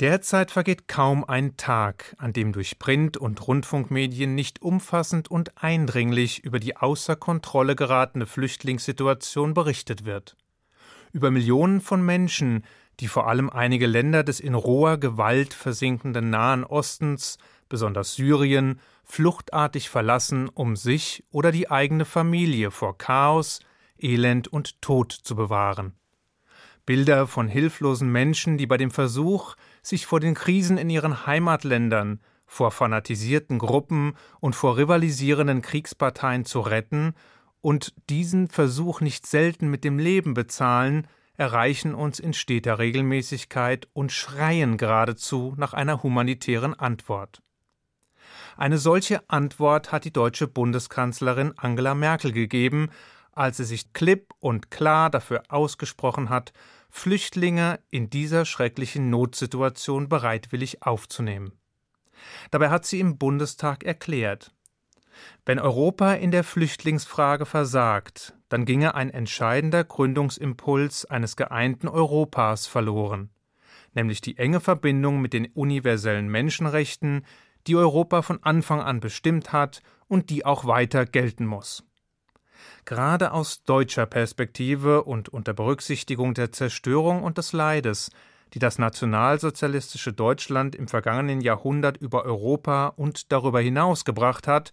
Derzeit vergeht kaum ein Tag, an dem durch Print- und Rundfunkmedien nicht umfassend und eindringlich über die außer Kontrolle geratene Flüchtlingssituation berichtet wird. Über Millionen von Menschen, die vor allem einige Länder des in roher Gewalt versinkenden Nahen Ostens, besonders Syrien, fluchtartig verlassen, um sich oder die eigene Familie vor Chaos, Elend und Tod zu bewahren. Bilder von hilflosen Menschen, die bei dem Versuch, sich vor den Krisen in ihren Heimatländern, vor fanatisierten Gruppen und vor rivalisierenden Kriegsparteien zu retten und diesen Versuch nicht selten mit dem Leben bezahlen, erreichen uns in steter Regelmäßigkeit und schreien geradezu nach einer humanitären Antwort. Eine solche Antwort hat die deutsche Bundeskanzlerin Angela Merkel gegeben, als sie sich klipp und klar dafür ausgesprochen hat, Flüchtlinge in dieser schrecklichen Notsituation bereitwillig aufzunehmen. Dabei hat sie im Bundestag erklärt, wenn Europa in der Flüchtlingsfrage versagt, dann ginge ein entscheidender Gründungsimpuls eines geeinten Europas verloren, nämlich die enge Verbindung mit den universellen Menschenrechten, die Europa von Anfang an bestimmt hat und die auch weiter gelten muss. Gerade aus deutscher Perspektive und unter Berücksichtigung der Zerstörung und des Leides, die das nationalsozialistische Deutschland im vergangenen Jahrhundert über Europa und darüber hinaus gebracht hat,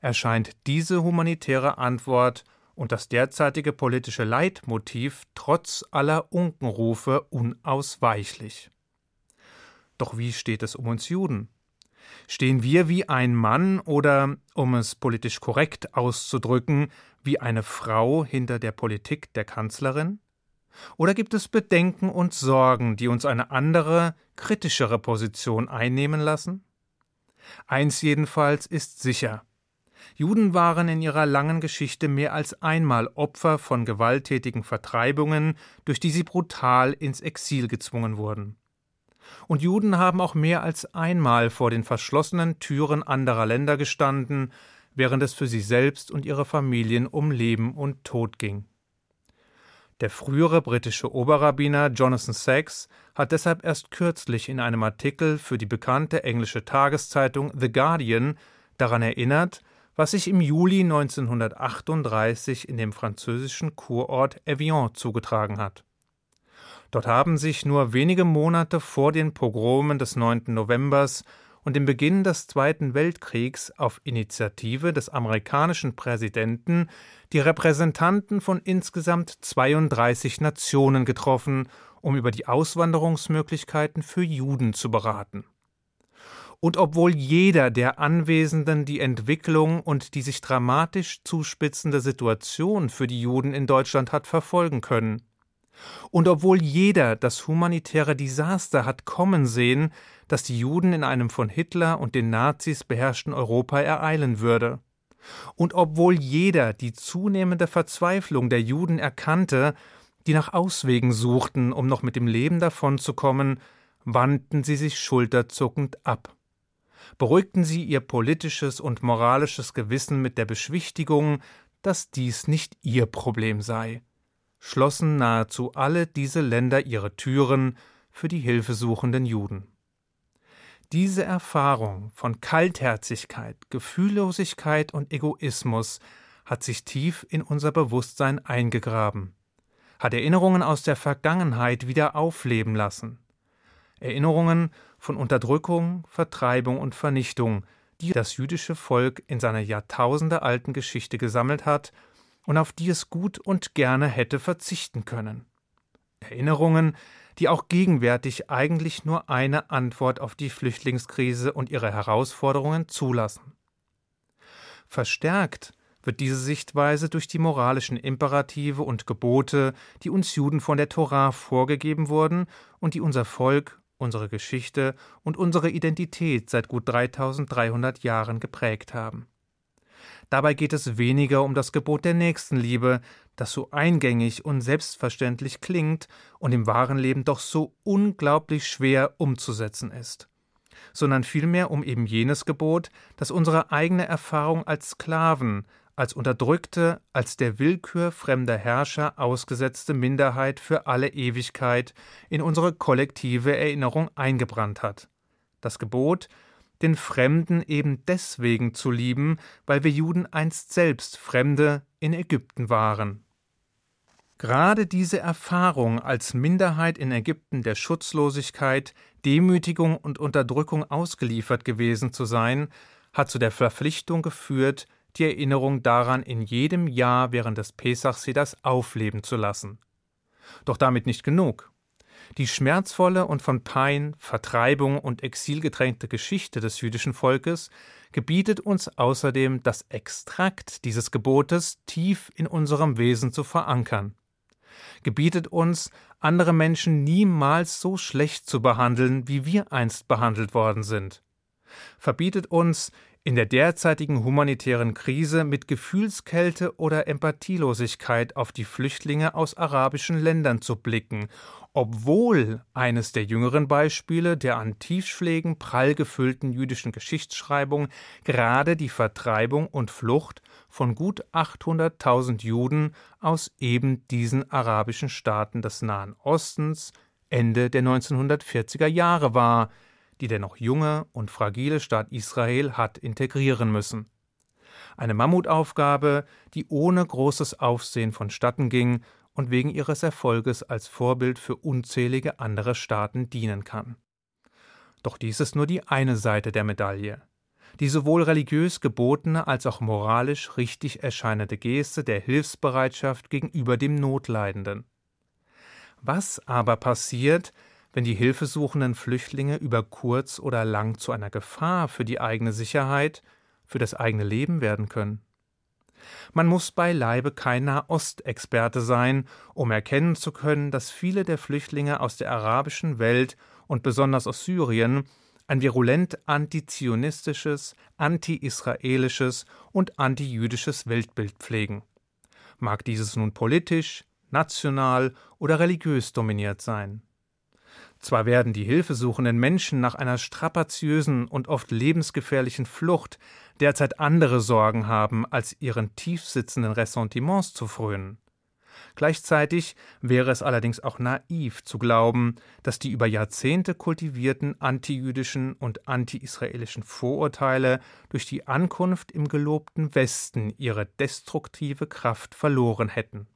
erscheint diese humanitäre Antwort und das derzeitige politische Leitmotiv trotz aller Unkenrufe unausweichlich. Doch wie steht es um uns Juden? Stehen wir wie ein Mann oder, um es politisch korrekt auszudrücken, wie eine Frau hinter der Politik der Kanzlerin? Oder gibt es Bedenken und Sorgen, die uns eine andere, kritischere Position einnehmen lassen? Eins jedenfalls ist sicher. Juden waren in ihrer langen Geschichte mehr als einmal Opfer von gewalttätigen Vertreibungen, durch die sie brutal ins Exil gezwungen wurden. Und Juden haben auch mehr als einmal vor den verschlossenen Türen anderer Länder gestanden, während es für sie selbst und ihre Familien um Leben und Tod ging. Der frühere britische Oberrabbiner Jonathan Sachs hat deshalb erst kürzlich in einem Artikel für die bekannte englische Tageszeitung The Guardian daran erinnert, was sich im Juli 1938 in dem französischen Kurort Evian zugetragen hat. Dort haben sich nur wenige Monate vor den Pogromen des 9. Novembers und dem Beginn des Zweiten Weltkriegs auf Initiative des amerikanischen Präsidenten die Repräsentanten von insgesamt 32 Nationen getroffen, um über die Auswanderungsmöglichkeiten für Juden zu beraten. Und obwohl jeder der Anwesenden die Entwicklung und die sich dramatisch zuspitzende Situation für die Juden in Deutschland hat verfolgen können, und obwohl jeder das humanitäre Desaster hat kommen sehen, das die Juden in einem von Hitler und den Nazis beherrschten Europa ereilen würde. Und obwohl jeder die zunehmende Verzweiflung der Juden erkannte, die nach Auswegen suchten, um noch mit dem Leben davonzukommen, wandten sie sich schulterzuckend ab. Beruhigten sie ihr politisches und moralisches Gewissen mit der Beschwichtigung, dass dies nicht ihr Problem sei schlossen nahezu alle diese Länder ihre Türen für die hilfesuchenden Juden. Diese Erfahrung von Kaltherzigkeit, Gefühllosigkeit und Egoismus hat sich tief in unser Bewusstsein eingegraben, hat Erinnerungen aus der Vergangenheit wieder aufleben lassen. Erinnerungen von Unterdrückung, Vertreibung und Vernichtung, die das jüdische Volk in seiner jahrtausendealten Geschichte gesammelt hat und auf die es gut und gerne hätte verzichten können. Erinnerungen, die auch gegenwärtig eigentlich nur eine Antwort auf die Flüchtlingskrise und ihre Herausforderungen zulassen. Verstärkt wird diese Sichtweise durch die moralischen Imperative und Gebote, die uns Juden von der Torah vorgegeben wurden und die unser Volk, unsere Geschichte und unsere Identität seit gut 3300 Jahren geprägt haben. Dabei geht es weniger um das Gebot der Nächstenliebe, das so eingängig und selbstverständlich klingt und im wahren Leben doch so unglaublich schwer umzusetzen ist, sondern vielmehr um eben jenes Gebot, das unsere eigene Erfahrung als Sklaven, als unterdrückte, als der Willkür fremder Herrscher ausgesetzte Minderheit für alle Ewigkeit in unsere kollektive Erinnerung eingebrannt hat. Das Gebot, den Fremden eben deswegen zu lieben, weil wir Juden einst selbst Fremde in Ägypten waren. Gerade diese Erfahrung als Minderheit in Ägypten der Schutzlosigkeit, Demütigung und Unterdrückung ausgeliefert gewesen zu sein, hat zu der Verpflichtung geführt, die Erinnerung daran in jedem Jahr während des Pesachseders aufleben zu lassen. Doch damit nicht genug. Die schmerzvolle und von Pein, Vertreibung und Exil getränkte Geschichte des jüdischen Volkes gebietet uns außerdem, das Extrakt dieses Gebotes tief in unserem Wesen zu verankern. Gebietet uns, andere Menschen niemals so schlecht zu behandeln, wie wir einst behandelt worden sind. Verbietet uns, in der derzeitigen humanitären Krise mit Gefühlskälte oder Empathielosigkeit auf die Flüchtlinge aus arabischen Ländern zu blicken, obwohl eines der jüngeren Beispiele der an Tiefschlägen prall gefüllten jüdischen Geschichtsschreibung gerade die Vertreibung und Flucht von gut 800.000 Juden aus eben diesen arabischen Staaten des Nahen Ostens Ende der 1940er Jahre war, die der noch junge und fragile Staat Israel hat integrieren müssen. Eine Mammutaufgabe, die ohne großes Aufsehen vonstatten ging und wegen ihres Erfolges als Vorbild für unzählige andere Staaten dienen kann. Doch dies ist nur die eine Seite der Medaille. Die sowohl religiös gebotene als auch moralisch richtig erscheinende Geste der Hilfsbereitschaft gegenüber dem Notleidenden. Was aber passiert, wenn die hilfesuchenden Flüchtlinge über kurz oder lang zu einer Gefahr für die eigene Sicherheit, für das eigene Leben werden können. Man muss beileibe kein Nahostexperte sein, um erkennen zu können, dass viele der Flüchtlinge aus der arabischen Welt und besonders aus Syrien ein virulent antizionistisches, anti-israelisches und antijüdisches Weltbild pflegen. Mag dieses nun politisch, national oder religiös dominiert sein. Zwar werden die hilfesuchenden Menschen nach einer strapaziösen und oft lebensgefährlichen Flucht derzeit andere Sorgen haben, als ihren tiefsitzenden Ressentiments zu frönen. Gleichzeitig wäre es allerdings auch naiv zu glauben, dass die über Jahrzehnte kultivierten antijüdischen und anti-israelischen Vorurteile durch die Ankunft im gelobten Westen ihre destruktive Kraft verloren hätten.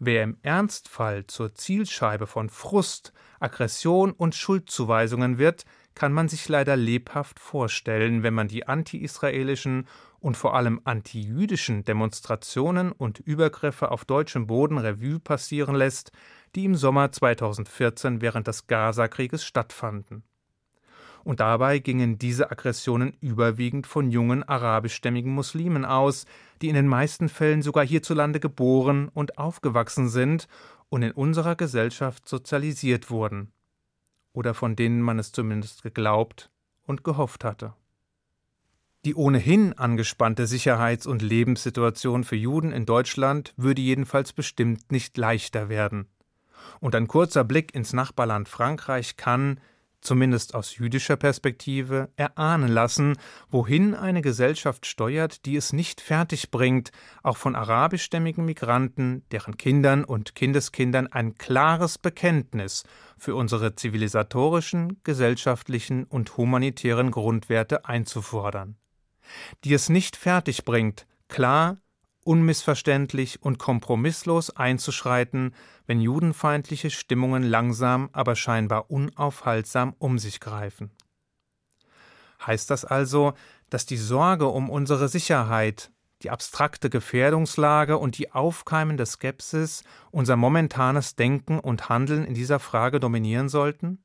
Wer im Ernstfall zur Zielscheibe von Frust, Aggression und Schuldzuweisungen wird, kann man sich leider lebhaft vorstellen, wenn man die anti-israelischen und vor allem anti-jüdischen Demonstrationen und Übergriffe auf deutschem Boden Revue passieren lässt, die im Sommer 2014 während des Gazakrieges stattfanden. Und dabei gingen diese Aggressionen überwiegend von jungen arabischstämmigen Muslimen aus, die in den meisten Fällen sogar hierzulande geboren und aufgewachsen sind und in unserer Gesellschaft sozialisiert wurden. Oder von denen man es zumindest geglaubt und gehofft hatte. Die ohnehin angespannte Sicherheits- und Lebenssituation für Juden in Deutschland würde jedenfalls bestimmt nicht leichter werden. Und ein kurzer Blick ins Nachbarland Frankreich kann, zumindest aus jüdischer Perspektive, erahnen lassen, wohin eine Gesellschaft steuert, die es nicht fertigbringt, auch von arabischstämmigen Migranten, deren Kindern und Kindeskindern ein klares Bekenntnis für unsere zivilisatorischen, gesellschaftlichen und humanitären Grundwerte einzufordern. Die es nicht fertigbringt, klar unmissverständlich und kompromisslos einzuschreiten, wenn judenfeindliche Stimmungen langsam, aber scheinbar unaufhaltsam um sich greifen. Heißt das also, dass die Sorge um unsere Sicherheit, die abstrakte Gefährdungslage und die aufkeimende Skepsis unser momentanes Denken und Handeln in dieser Frage dominieren sollten?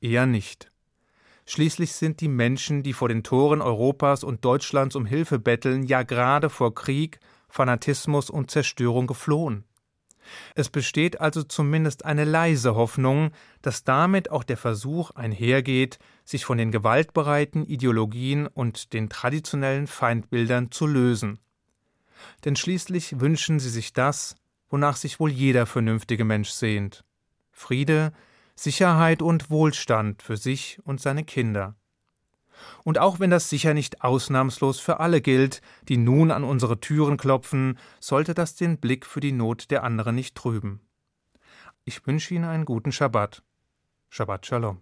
Eher nicht. Schließlich sind die Menschen, die vor den Toren Europas und Deutschlands um Hilfe betteln, ja gerade vor Krieg, Fanatismus und Zerstörung geflohen. Es besteht also zumindest eine leise Hoffnung, dass damit auch der Versuch einhergeht, sich von den gewaltbereiten Ideologien und den traditionellen Feindbildern zu lösen. Denn schließlich wünschen sie sich das, wonach sich wohl jeder vernünftige Mensch sehnt Friede, Sicherheit und Wohlstand für sich und seine Kinder. Und auch wenn das sicher nicht ausnahmslos für alle gilt, die nun an unsere Türen klopfen, sollte das den Blick für die Not der anderen nicht trüben. Ich wünsche Ihnen einen guten Schabbat. Shabbat Shalom.